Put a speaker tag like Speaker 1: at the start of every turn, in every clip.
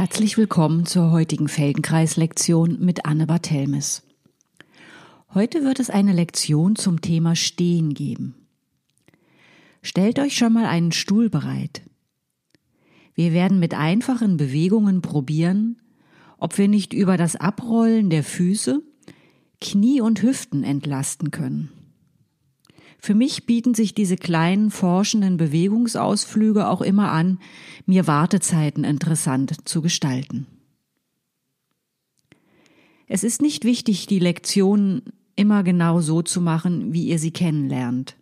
Speaker 1: Herzlich willkommen zur heutigen Feldenkreis-Lektion mit Anne Barthelmes. Heute wird es eine Lektion zum Thema Stehen geben. Stellt euch schon mal einen Stuhl bereit. Wir werden mit einfachen Bewegungen probieren, ob wir nicht über das Abrollen der Füße Knie und Hüften entlasten können. Für mich bieten sich diese kleinen forschenden Bewegungsausflüge auch immer an, mir Wartezeiten interessant zu gestalten. Es ist nicht wichtig, die Lektionen immer genau so zu machen, wie ihr sie kennenlernt.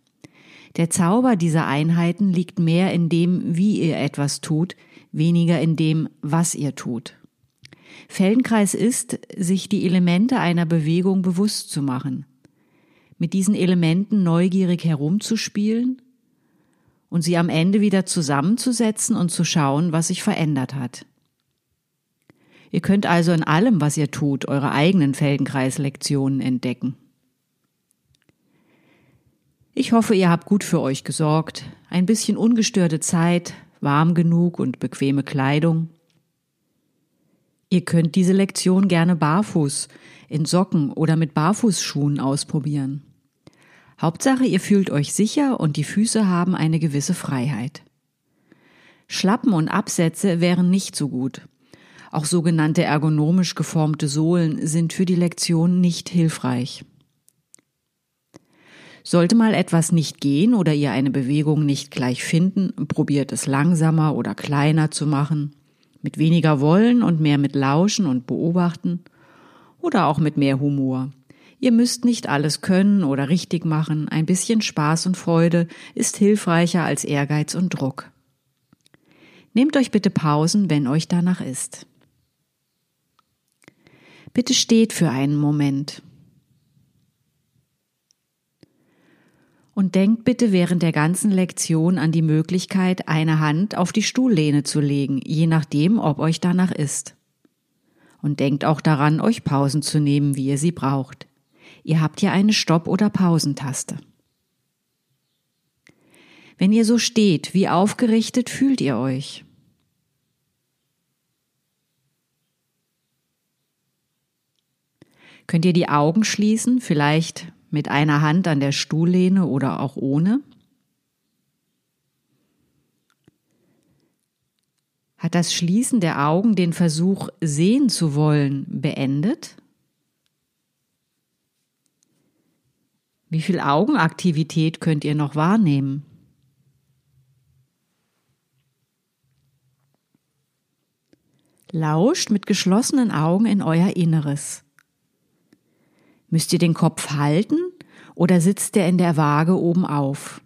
Speaker 1: Der Zauber dieser Einheiten liegt mehr in dem, wie ihr etwas tut, weniger in dem, was ihr tut. Feldenkreis ist, sich die Elemente einer Bewegung bewusst zu machen – mit diesen Elementen neugierig herumzuspielen und sie am Ende wieder zusammenzusetzen und zu schauen, was sich verändert hat. Ihr könnt also in allem, was ihr tut, eure eigenen Feldenkreislektionen entdecken. Ich hoffe, ihr habt gut für euch gesorgt, ein bisschen ungestörte Zeit, warm genug und bequeme Kleidung. Ihr könnt diese Lektion gerne barfuß, in Socken oder mit Barfußschuhen ausprobieren. Hauptsache, ihr fühlt euch sicher und die Füße haben eine gewisse Freiheit. Schlappen und Absätze wären nicht so gut. Auch sogenannte ergonomisch geformte Sohlen sind für die Lektion nicht hilfreich. Sollte mal etwas nicht gehen oder ihr eine Bewegung nicht gleich finden, probiert es langsamer oder kleiner zu machen, mit weniger Wollen und mehr mit Lauschen und Beobachten oder auch mit mehr Humor. Ihr müsst nicht alles können oder richtig machen, ein bisschen Spaß und Freude ist hilfreicher als Ehrgeiz und Druck. Nehmt euch bitte Pausen, wenn euch danach ist. Bitte steht für einen Moment. Und denkt bitte während der ganzen Lektion an die Möglichkeit, eine Hand auf die Stuhllehne zu legen, je nachdem, ob euch danach ist. Und denkt auch daran, euch Pausen zu nehmen, wie ihr sie braucht. Ihr habt hier eine Stopp- oder Pausentaste. Wenn ihr so steht, wie aufgerichtet fühlt ihr euch? Könnt ihr die Augen schließen, vielleicht mit einer Hand an der Stuhllehne oder auch ohne? Hat das Schließen der Augen den Versuch, sehen zu wollen, beendet? Wie viel Augenaktivität könnt ihr noch wahrnehmen? Lauscht mit geschlossenen Augen in euer Inneres. Müsst ihr den Kopf halten oder sitzt der in der Waage oben auf?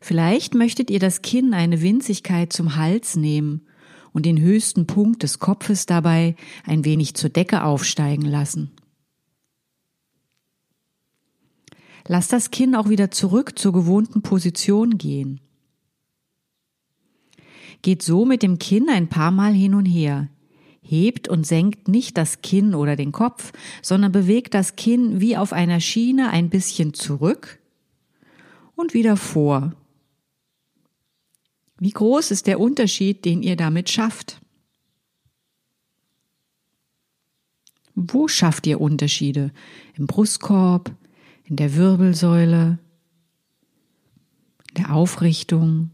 Speaker 1: Vielleicht möchtet ihr das Kinn eine Winzigkeit zum Hals nehmen und den höchsten Punkt des Kopfes dabei ein wenig zur Decke aufsteigen lassen. Lass das Kinn auch wieder zurück zur gewohnten Position gehen. Geht so mit dem Kinn ein paar Mal hin und her. Hebt und senkt nicht das Kinn oder den Kopf, sondern bewegt das Kinn wie auf einer Schiene ein bisschen zurück und wieder vor. Wie groß ist der Unterschied, den ihr damit schafft? Wo schafft ihr Unterschiede? Im Brustkorb, in der Wirbelsäule, der Aufrichtung,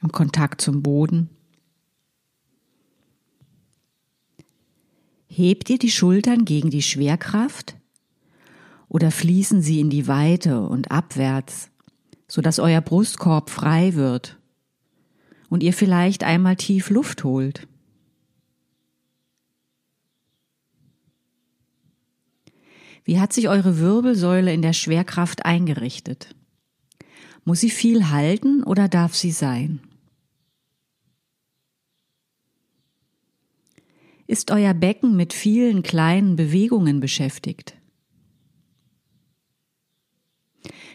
Speaker 1: im Kontakt zum Boden. Hebt ihr die Schultern gegen die Schwerkraft oder fließen sie in die Weite und abwärts, sodass euer Brustkorb frei wird und ihr vielleicht einmal tief Luft holt? Wie hat sich eure Wirbelsäule in der Schwerkraft eingerichtet? Muss sie viel halten oder darf sie sein? Ist euer Becken mit vielen kleinen Bewegungen beschäftigt?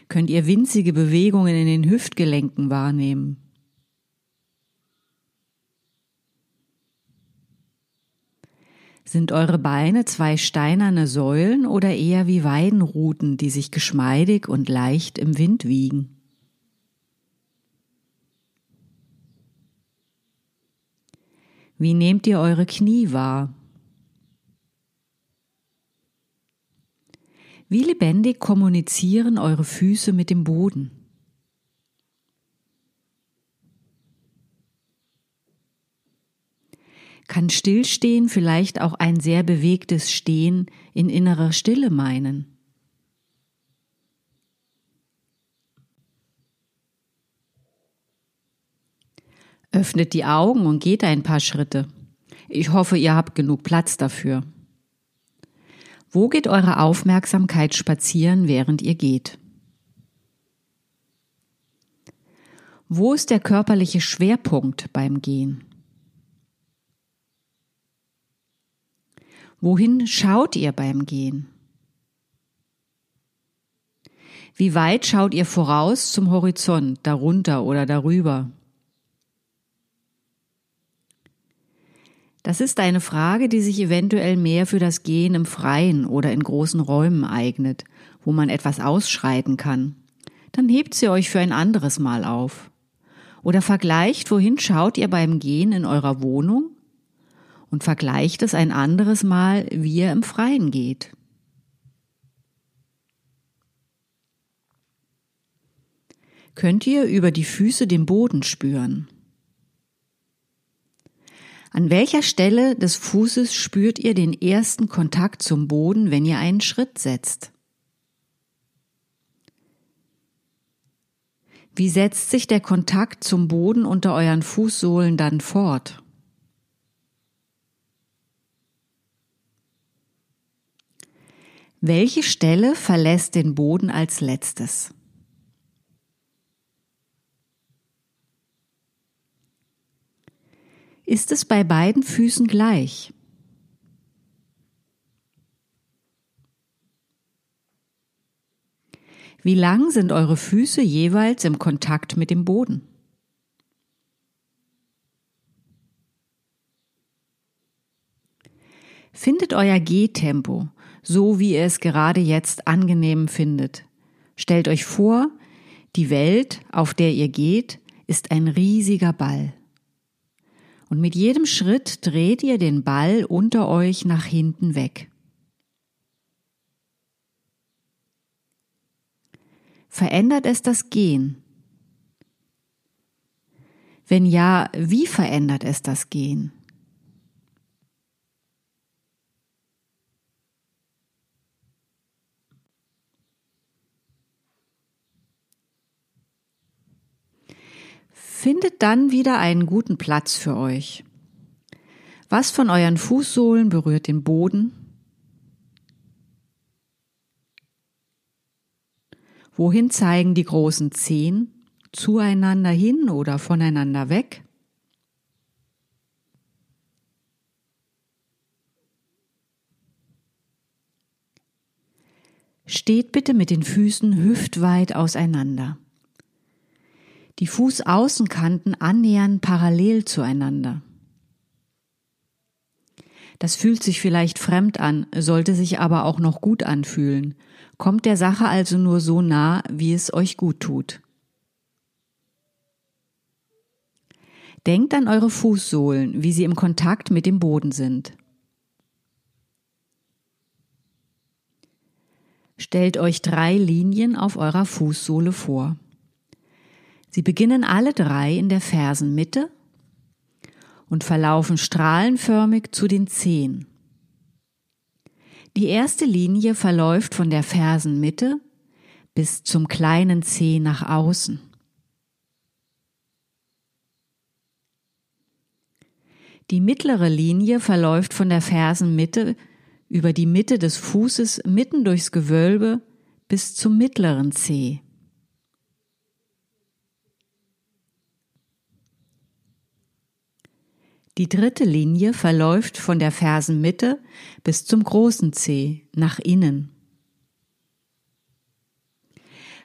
Speaker 1: Könnt ihr winzige Bewegungen in den Hüftgelenken wahrnehmen? Sind eure Beine zwei steinerne Säulen oder eher wie Weidenruten, die sich geschmeidig und leicht im Wind wiegen? Wie nehmt ihr eure Knie wahr? Wie lebendig kommunizieren eure Füße mit dem Boden? Kann Stillstehen vielleicht auch ein sehr bewegtes Stehen in innerer Stille meinen? Öffnet die Augen und geht ein paar Schritte. Ich hoffe, ihr habt genug Platz dafür. Wo geht eure Aufmerksamkeit spazieren, während ihr geht? Wo ist der körperliche Schwerpunkt beim Gehen? Wohin schaut ihr beim Gehen? Wie weit schaut ihr voraus zum Horizont, darunter oder darüber? Das ist eine Frage, die sich eventuell mehr für das Gehen im Freien oder in großen Räumen eignet, wo man etwas ausschreiten kann. Dann hebt sie euch für ein anderes Mal auf. Oder vergleicht, wohin schaut ihr beim Gehen in eurer Wohnung und vergleicht es ein anderes Mal, wie ihr im Freien geht. Könnt ihr über die Füße den Boden spüren? An welcher Stelle des Fußes spürt ihr den ersten Kontakt zum Boden, wenn ihr einen Schritt setzt? Wie setzt sich der Kontakt zum Boden unter euren Fußsohlen dann fort? Welche Stelle verlässt den Boden als letztes? Ist es bei beiden Füßen gleich? Wie lang sind eure Füße jeweils im Kontakt mit dem Boden? Findet euer Gehtempo, so wie ihr es gerade jetzt angenehm findet. Stellt euch vor, die Welt, auf der ihr geht, ist ein riesiger Ball und mit jedem Schritt dreht ihr den Ball unter euch nach hinten weg. Verändert es das Gehen? Wenn ja, wie verändert es das Gehen? Findet dann wieder einen guten Platz für euch. Was von euren Fußsohlen berührt den Boden? Wohin zeigen die großen Zehen? Zueinander hin oder voneinander weg? Steht bitte mit den Füßen hüftweit auseinander die Fußaußenkanten annähern parallel zueinander. Das fühlt sich vielleicht fremd an, sollte sich aber auch noch gut anfühlen. Kommt der Sache also nur so nah, wie es euch gut tut. Denkt an eure Fußsohlen, wie sie im Kontakt mit dem Boden sind. Stellt euch drei Linien auf eurer Fußsohle vor. Sie beginnen alle drei in der Fersenmitte und verlaufen strahlenförmig zu den Zehen. Die erste Linie verläuft von der Fersenmitte bis zum kleinen Zeh nach außen. Die mittlere Linie verläuft von der Fersenmitte über die Mitte des Fußes mitten durchs Gewölbe bis zum mittleren Zeh. Die dritte Linie verläuft von der Fersenmitte bis zum großen Zeh nach innen.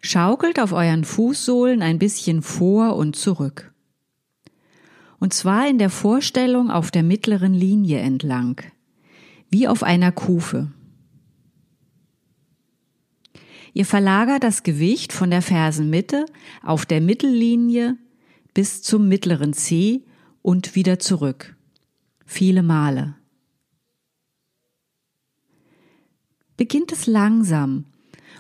Speaker 1: Schaukelt auf euren Fußsohlen ein bisschen vor und zurück. Und zwar in der Vorstellung auf der mittleren Linie entlang, wie auf einer Kufe. Ihr verlagert das Gewicht von der Fersenmitte auf der Mittellinie bis zum mittleren Zeh und wieder zurück. viele Male. Beginnt es langsam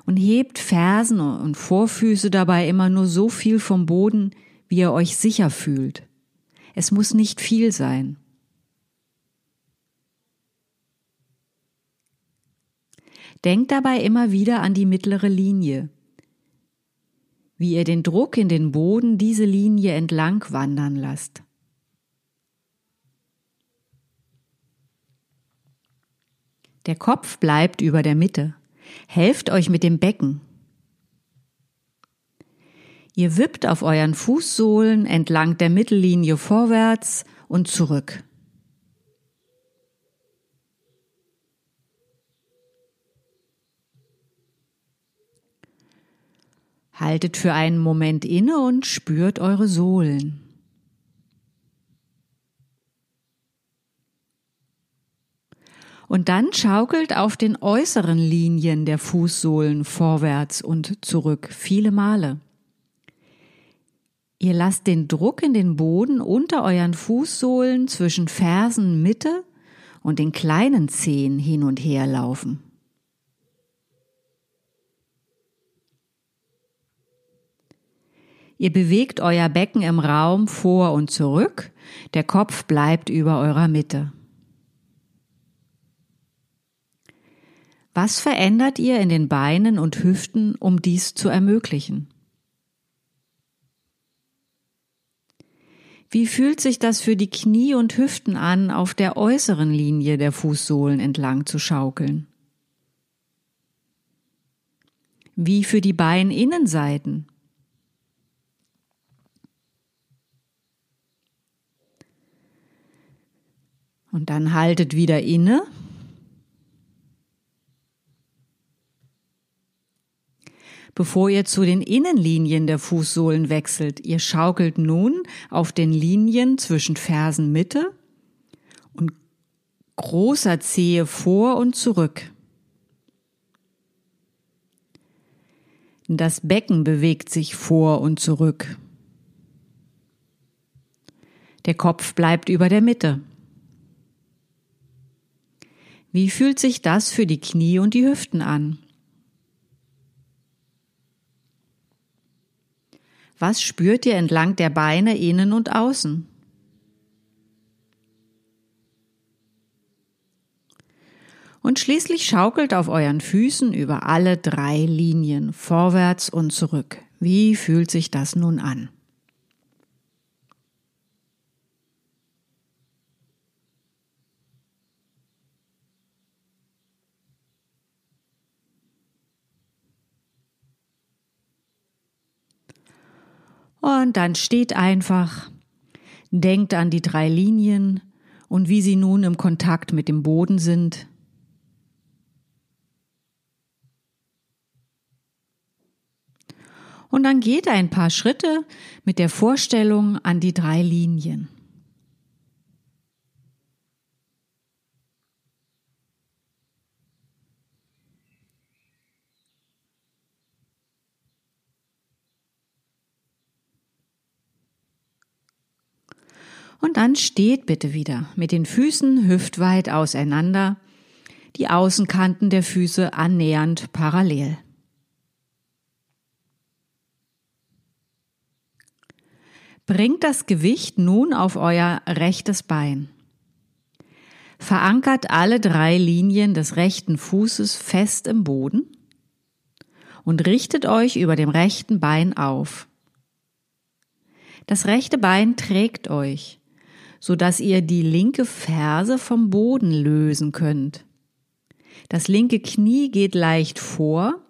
Speaker 1: und hebt Fersen und Vorfüße dabei immer nur so viel vom Boden, wie ihr euch sicher fühlt. Es muss nicht viel sein. Denkt dabei immer wieder an die mittlere Linie, wie ihr den Druck in den Boden diese Linie entlang wandern lasst. Der Kopf bleibt über der Mitte. Helft euch mit dem Becken. Ihr wippt auf euren Fußsohlen entlang der Mittellinie vorwärts und zurück. Haltet für einen Moment inne und spürt eure Sohlen. Und dann schaukelt auf den äußeren Linien der Fußsohlen vorwärts und zurück viele Male. Ihr lasst den Druck in den Boden unter euren Fußsohlen zwischen Fersenmitte und den kleinen Zehen hin und her laufen. Ihr bewegt euer Becken im Raum vor und zurück, der Kopf bleibt über eurer Mitte. Was verändert ihr in den Beinen und Hüften, um dies zu ermöglichen? Wie fühlt sich das für die Knie und Hüften an, auf der äußeren Linie der Fußsohlen entlang zu schaukeln? Wie für die Beininnenseiten? Und dann haltet wieder inne. Bevor ihr zu den Innenlinien der Fußsohlen wechselt, ihr schaukelt nun auf den Linien zwischen Fersenmitte und großer Zehe vor und zurück. Das Becken bewegt sich vor und zurück. Der Kopf bleibt über der Mitte. Wie fühlt sich das für die Knie und die Hüften an? Was spürt ihr entlang der Beine innen und außen? Und schließlich schaukelt auf euren Füßen über alle drei Linien vorwärts und zurück. Wie fühlt sich das nun an? Und dann steht einfach, denkt an die drei Linien und wie sie nun im Kontakt mit dem Boden sind. Und dann geht ein paar Schritte mit der Vorstellung an die drei Linien. Und dann steht bitte wieder mit den Füßen hüftweit auseinander, die Außenkanten der Füße annähernd parallel. Bringt das Gewicht nun auf euer rechtes Bein. Verankert alle drei Linien des rechten Fußes fest im Boden und richtet euch über dem rechten Bein auf. Das rechte Bein trägt euch so dass ihr die linke Ferse vom Boden lösen könnt. Das linke Knie geht leicht vor,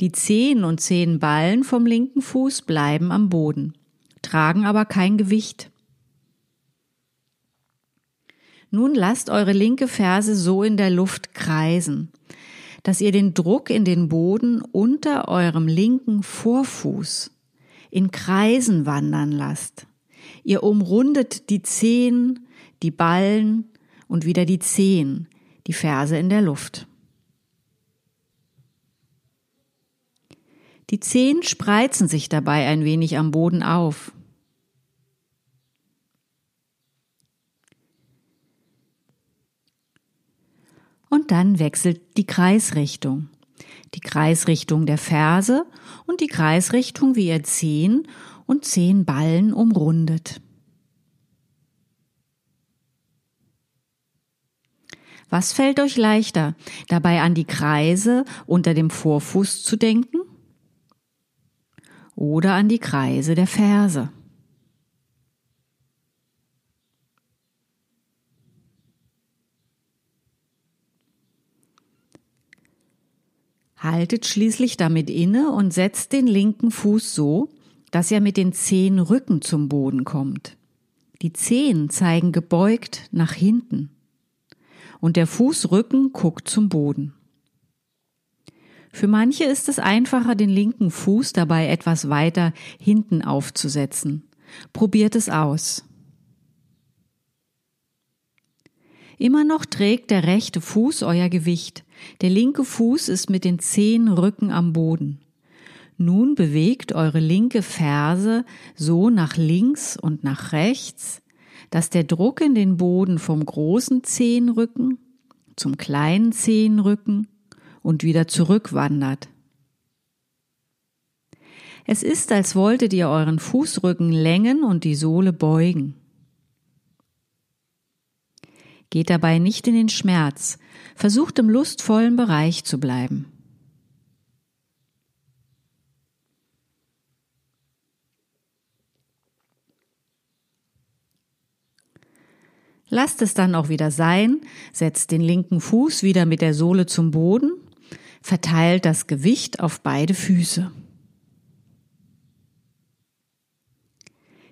Speaker 1: die Zehen und Zehenballen vom linken Fuß bleiben am Boden, tragen aber kein Gewicht. Nun lasst eure linke Ferse so in der Luft kreisen, dass ihr den Druck in den Boden unter eurem linken Vorfuß in Kreisen wandern lasst. Ihr umrundet die Zehen, die Ballen und wieder die Zehen, die Ferse in der Luft. Die Zehen spreizen sich dabei ein wenig am Boden auf. dann wechselt die Kreisrichtung. Die Kreisrichtung der Ferse und die Kreisrichtung, wie ihr Zehen und Zehenballen umrundet. Was fällt euch leichter, dabei an die Kreise unter dem Vorfuß zu denken oder an die Kreise der Ferse? Haltet schließlich damit inne und setzt den linken Fuß so, dass er mit den Zehen Rücken zum Boden kommt. Die Zehen zeigen gebeugt nach hinten und der Fußrücken guckt zum Boden. Für manche ist es einfacher, den linken Fuß dabei etwas weiter hinten aufzusetzen. Probiert es aus. Immer noch trägt der rechte Fuß euer Gewicht. Der linke Fuß ist mit den Zehen Rücken am Boden. Nun bewegt eure linke Ferse so nach links und nach rechts, dass der Druck in den Boden vom großen Zehenrücken zum kleinen Zehenrücken und wieder zurückwandert. Es ist, als wolltet ihr euren Fußrücken längen und die Sohle beugen. Geht dabei nicht in den Schmerz, versucht im lustvollen Bereich zu bleiben. Lasst es dann auch wieder sein, setzt den linken Fuß wieder mit der Sohle zum Boden, verteilt das Gewicht auf beide Füße.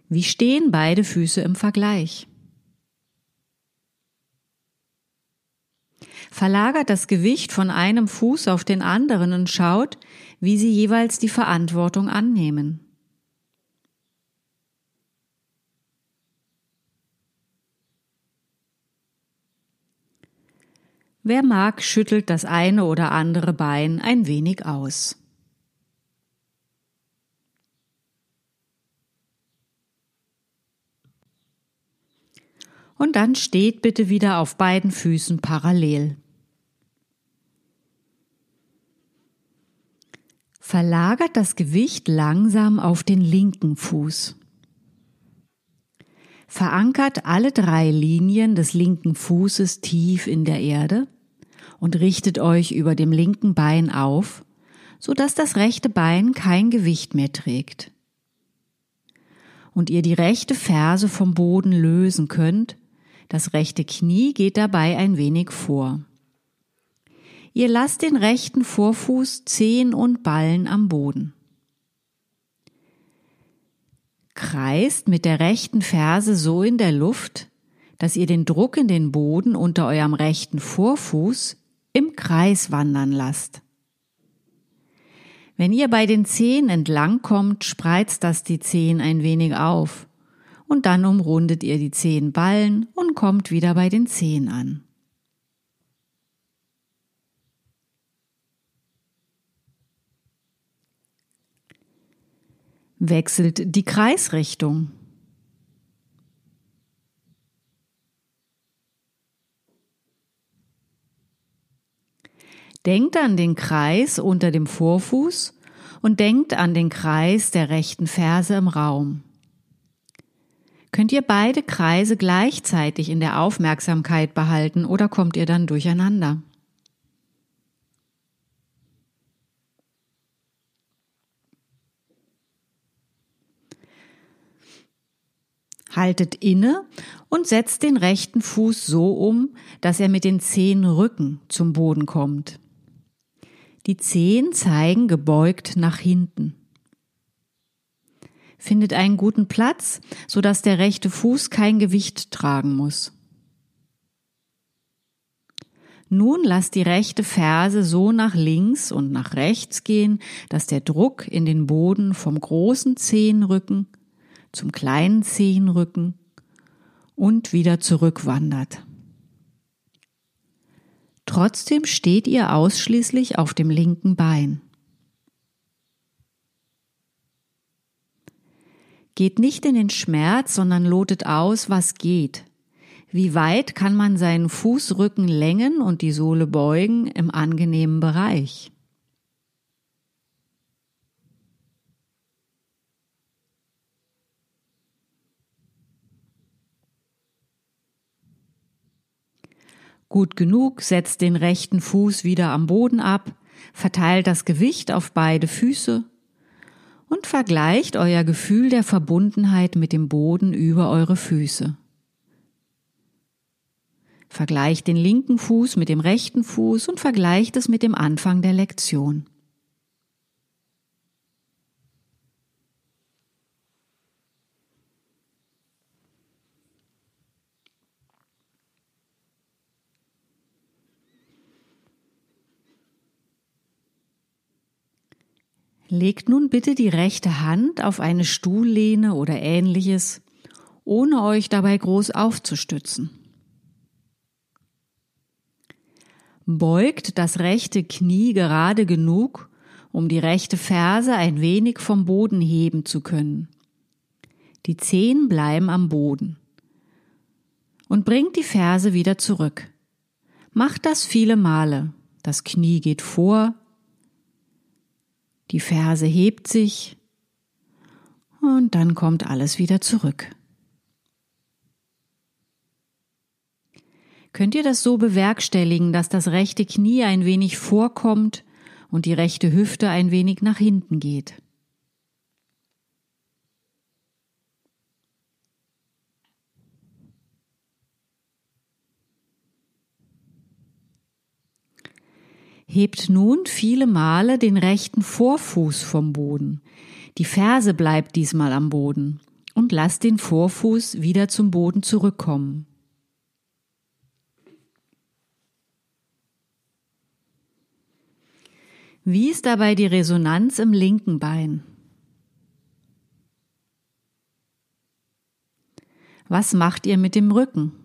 Speaker 1: Wie stehen beide Füße im Vergleich? Verlagert das Gewicht von einem Fuß auf den anderen und schaut, wie sie jeweils die Verantwortung annehmen. Wer mag, schüttelt das eine oder andere Bein ein wenig aus. Und dann steht bitte wieder auf beiden Füßen parallel. Verlagert das Gewicht langsam auf den linken Fuß. Verankert alle drei Linien des linken Fußes tief in der Erde und richtet euch über dem linken Bein auf, so dass das rechte Bein kein Gewicht mehr trägt. Und ihr die rechte Ferse vom Boden lösen könnt, das rechte Knie geht dabei ein wenig vor. Ihr lasst den rechten Vorfuß, Zehen und Ballen am Boden. Kreist mit der rechten Ferse so in der Luft, dass ihr den Druck in den Boden unter eurem rechten Vorfuß im Kreis wandern lasst. Wenn ihr bei den Zehen entlang kommt, spreizt das die Zehen ein wenig auf und dann umrundet ihr die Zehenballen und kommt wieder bei den Zehen an. Wechselt die Kreisrichtung. Denkt an den Kreis unter dem Vorfuß und denkt an den Kreis der rechten Ferse im Raum. Könnt ihr beide Kreise gleichzeitig in der Aufmerksamkeit behalten oder kommt ihr dann durcheinander? Haltet inne und setzt den rechten Fuß so um, dass er mit den Zehen Rücken zum Boden kommt. Die Zehen zeigen gebeugt nach hinten. Findet einen guten Platz, so dass der rechte Fuß kein Gewicht tragen muss. Nun lasst die rechte Ferse so nach links und nach rechts gehen, dass der Druck in den Boden vom großen Zehenrücken zum kleinen Zehenrücken und wieder zurückwandert. Trotzdem steht ihr ausschließlich auf dem linken Bein. Geht nicht in den Schmerz, sondern lotet aus, was geht. Wie weit kann man seinen Fußrücken längen und die Sohle beugen im angenehmen Bereich? Gut genug, setzt den rechten Fuß wieder am Boden ab, verteilt das Gewicht auf beide Füße und vergleicht euer Gefühl der Verbundenheit mit dem Boden über eure Füße. Vergleicht den linken Fuß mit dem rechten Fuß und vergleicht es mit dem Anfang der Lektion. Legt nun bitte die rechte Hand auf eine Stuhllehne oder ähnliches, ohne euch dabei groß aufzustützen. Beugt das rechte Knie gerade genug, um die rechte Ferse ein wenig vom Boden heben zu können. Die Zehen bleiben am Boden. Und bringt die Ferse wieder zurück. Macht das viele Male. Das Knie geht vor, die Ferse hebt sich und dann kommt alles wieder zurück. Könnt ihr das so bewerkstelligen, dass das rechte Knie ein wenig vorkommt und die rechte Hüfte ein wenig nach hinten geht? Hebt nun viele Male den rechten Vorfuß vom Boden. Die Ferse bleibt diesmal am Boden und lasst den Vorfuß wieder zum Boden zurückkommen. Wie ist dabei die Resonanz im linken Bein? Was macht ihr mit dem Rücken?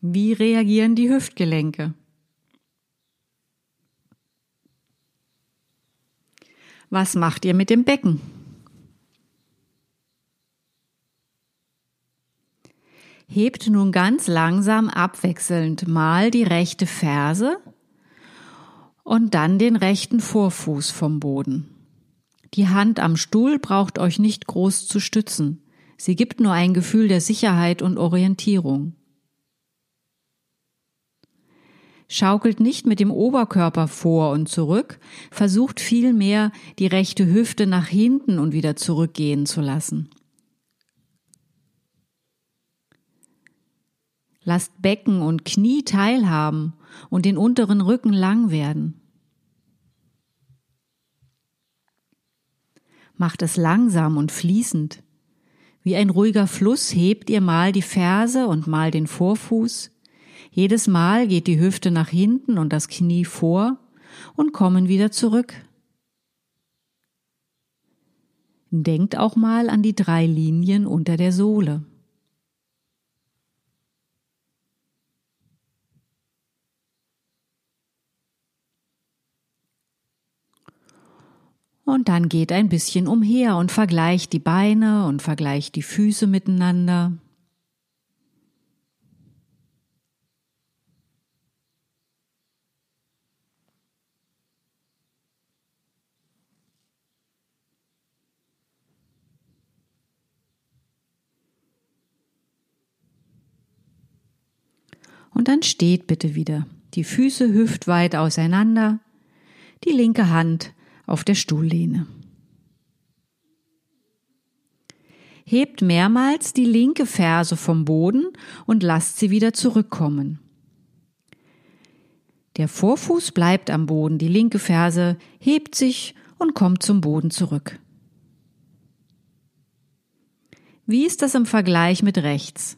Speaker 1: Wie reagieren die Hüftgelenke? Was macht ihr mit dem Becken? Hebt nun ganz langsam abwechselnd mal die rechte Ferse und dann den rechten Vorfuß vom Boden. Die Hand am Stuhl braucht euch nicht groß zu stützen. Sie gibt nur ein Gefühl der Sicherheit und Orientierung. Schaukelt nicht mit dem Oberkörper vor und zurück, versucht vielmehr die rechte Hüfte nach hinten und wieder zurückgehen zu lassen. Lasst Becken und Knie teilhaben und den unteren Rücken lang werden. Macht es langsam und fließend. Wie ein ruhiger Fluss hebt ihr mal die Ferse und mal den Vorfuß. Jedes Mal geht die Hüfte nach hinten und das Knie vor und kommen wieder zurück. Denkt auch mal an die drei Linien unter der Sohle. Und dann geht ein bisschen umher und vergleicht die Beine und vergleicht die Füße miteinander. Dann steht bitte wieder. Die Füße hüftweit auseinander, die linke Hand auf der Stuhllehne. Hebt mehrmals die linke Ferse vom Boden und lasst sie wieder zurückkommen. Der Vorfuß bleibt am Boden, die linke Ferse hebt sich und kommt zum Boden zurück. Wie ist das im Vergleich mit rechts?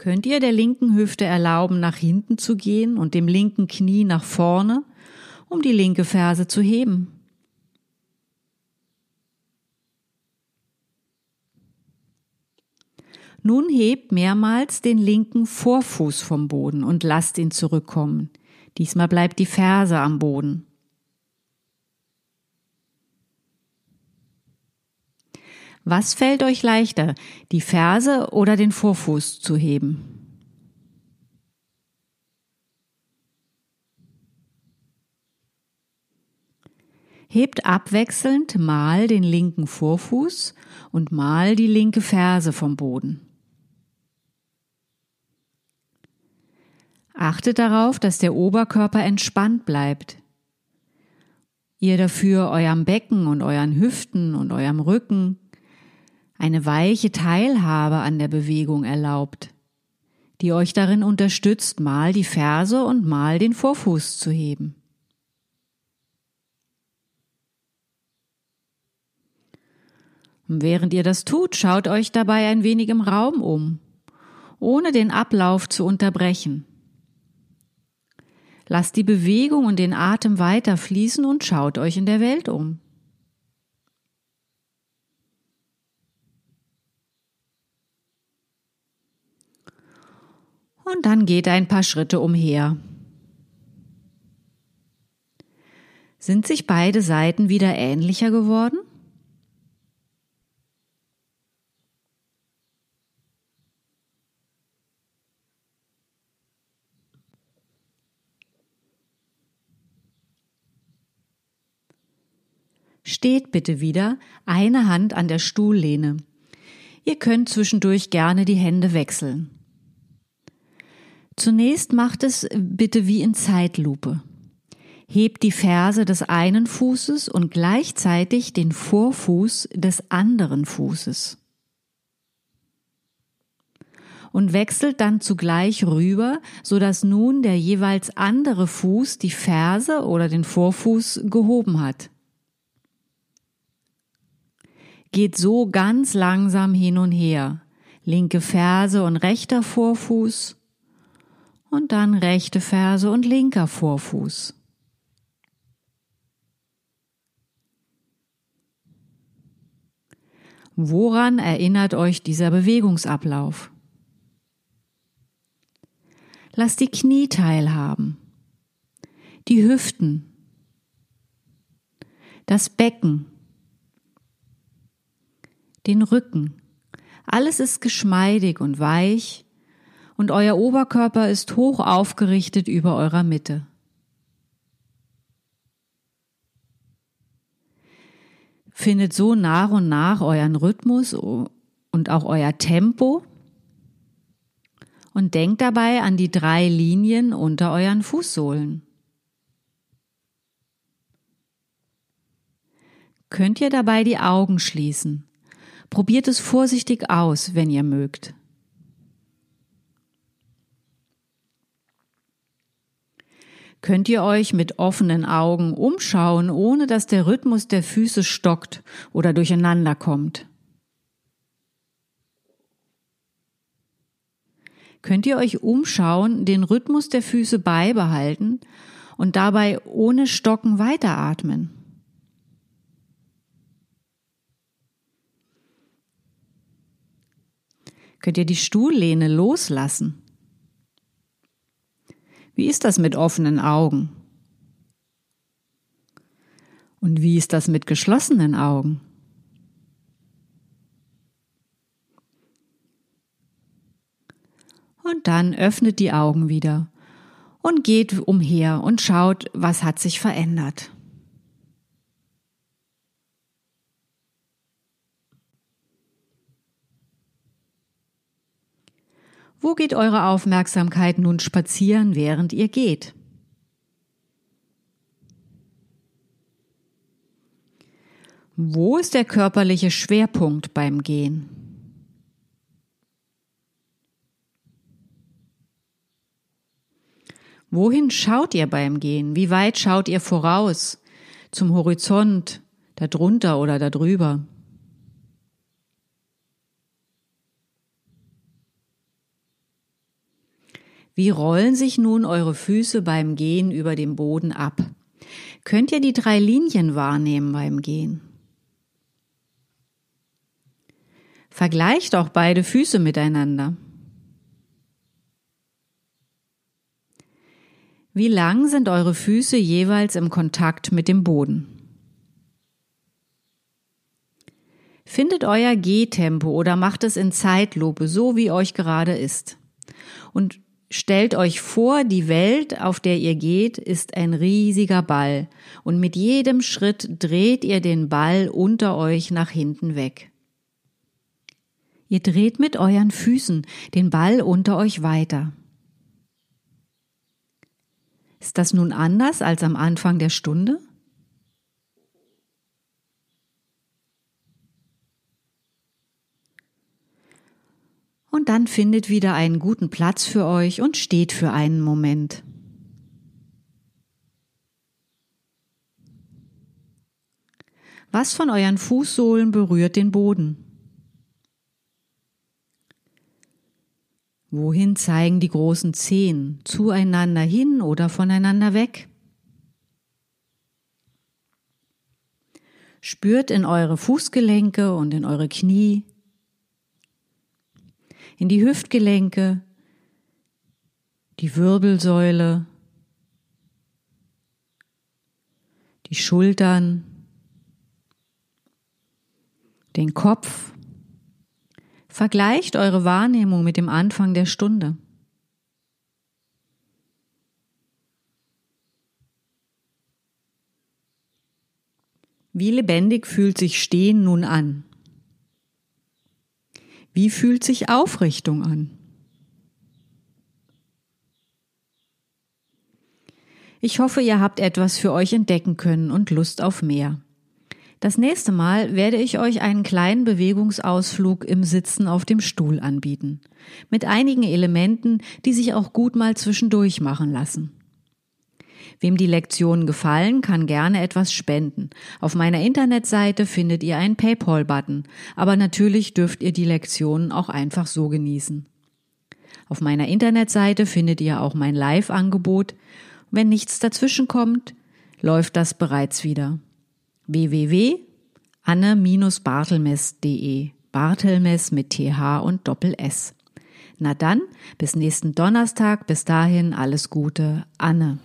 Speaker 1: Könnt ihr der linken Hüfte erlauben, nach hinten zu gehen und dem linken Knie nach vorne um die linke Ferse zu heben. Nun hebt mehrmals den linken Vorfuß vom Boden und lasst ihn zurückkommen. Diesmal bleibt die Ferse am Boden. Was fällt euch leichter, die Ferse oder den Vorfuß zu heben? Hebt abwechselnd mal den linken Vorfuß und mal die linke Ferse vom Boden. Achtet darauf, dass der Oberkörper entspannt bleibt. Ihr dafür eurem Becken und euren Hüften und eurem Rücken eine weiche Teilhabe an der Bewegung erlaubt, die euch darin unterstützt, mal die Ferse und mal den Vorfuß zu heben. Und während ihr das tut, schaut euch dabei ein wenig im Raum um, ohne den Ablauf zu unterbrechen. Lasst die Bewegung und den Atem weiter fließen und schaut euch in der Welt um. Und dann geht ein paar Schritte umher. Sind sich beide Seiten wieder ähnlicher geworden? Steht bitte wieder, eine Hand an der Stuhllehne. Ihr könnt zwischendurch gerne die Hände wechseln. Zunächst macht es bitte wie in Zeitlupe. Hebt die Ferse des einen Fußes und gleichzeitig den Vorfuß des anderen Fußes. Und wechselt dann zugleich rüber, so dass nun der jeweils andere Fuß die Ferse oder den Vorfuß gehoben hat geht so ganz langsam hin und her. Linke Ferse und rechter Vorfuß und dann rechte Ferse und linker Vorfuß. Woran erinnert euch dieser Bewegungsablauf? Lasst die Knie teilhaben, die Hüften, das Becken, den Rücken. Alles ist geschmeidig und weich und euer Oberkörper ist hoch aufgerichtet über eurer Mitte. Findet so nach und nach euren Rhythmus und auch euer Tempo und denkt dabei an die drei Linien unter euren Fußsohlen. Könnt ihr dabei die Augen schließen Probiert es vorsichtig aus, wenn ihr mögt. Könnt ihr euch mit offenen Augen umschauen, ohne dass der Rhythmus der Füße stockt oder durcheinander kommt? Könnt ihr euch umschauen, den Rhythmus der Füße beibehalten und dabei ohne Stocken weiteratmen? Könnt ihr die Stuhllehne loslassen? Wie ist das mit offenen Augen? Und wie ist das mit geschlossenen Augen? Und dann öffnet die Augen wieder und geht umher und schaut, was hat sich verändert. Wo geht eure Aufmerksamkeit nun spazieren, während ihr geht? Wo ist der körperliche Schwerpunkt beim Gehen? Wohin schaut ihr beim Gehen? Wie weit schaut ihr voraus? Zum Horizont, darunter oder darüber? Wie rollen sich nun eure Füße beim Gehen über dem Boden ab? Könnt ihr die drei Linien wahrnehmen beim Gehen? Vergleicht auch beide Füße miteinander. Wie lang sind eure Füße jeweils im Kontakt mit dem Boden? Findet euer Gehtempo oder macht es in Zeitlupe, so wie euch gerade ist. Und stellt euch vor, die Welt, auf der ihr geht, ist ein riesiger Ball. Und mit jedem Schritt dreht ihr den Ball unter euch nach hinten weg. Ihr dreht mit euren Füßen den Ball unter euch weiter. Ist das nun anders als am Anfang der Stunde? Und dann findet wieder einen guten Platz für euch und steht für einen Moment. Was von euren Fußsohlen berührt den Boden? Wohin zeigen die großen Zehen? Zueinander hin oder voneinander weg? Spürt in eure Fußgelenke und in eure Knie, in die Hüftgelenke, die Wirbelsäule, die Schultern, den Kopf. Vergleicht eure Wahrnehmung mit dem Anfang der Stunde. Wie lebendig fühlt sich Stehen nun an? Wie fühlt sich Aufrichtung an? Ich hoffe, ihr habt etwas für euch entdecken können und Lust auf mehr. Das nächste Mal werde ich euch einen kleinen Bewegungsausflug im Sitzen auf dem Stuhl anbieten. Mit einigen Elementen, die sich auch gut mal zwischendurch machen lassen. Wem die Lektionen gefallen, kann gerne etwas spenden. Auf meiner Internetseite findet ihr einen PayPal-Button, aber natürlich dürft ihr die Lektionen auch einfach so genießen. Auf meiner Internetseite findet ihr auch mein Live-Angebot. Wenn nichts dazwischen kommt, läuft das bereits wieder. www.anne-bartelmess.de Bartelmess mit TH und Doppel S. Na dann, bis nächsten Donnerstag, bis dahin alles Gute, Anne.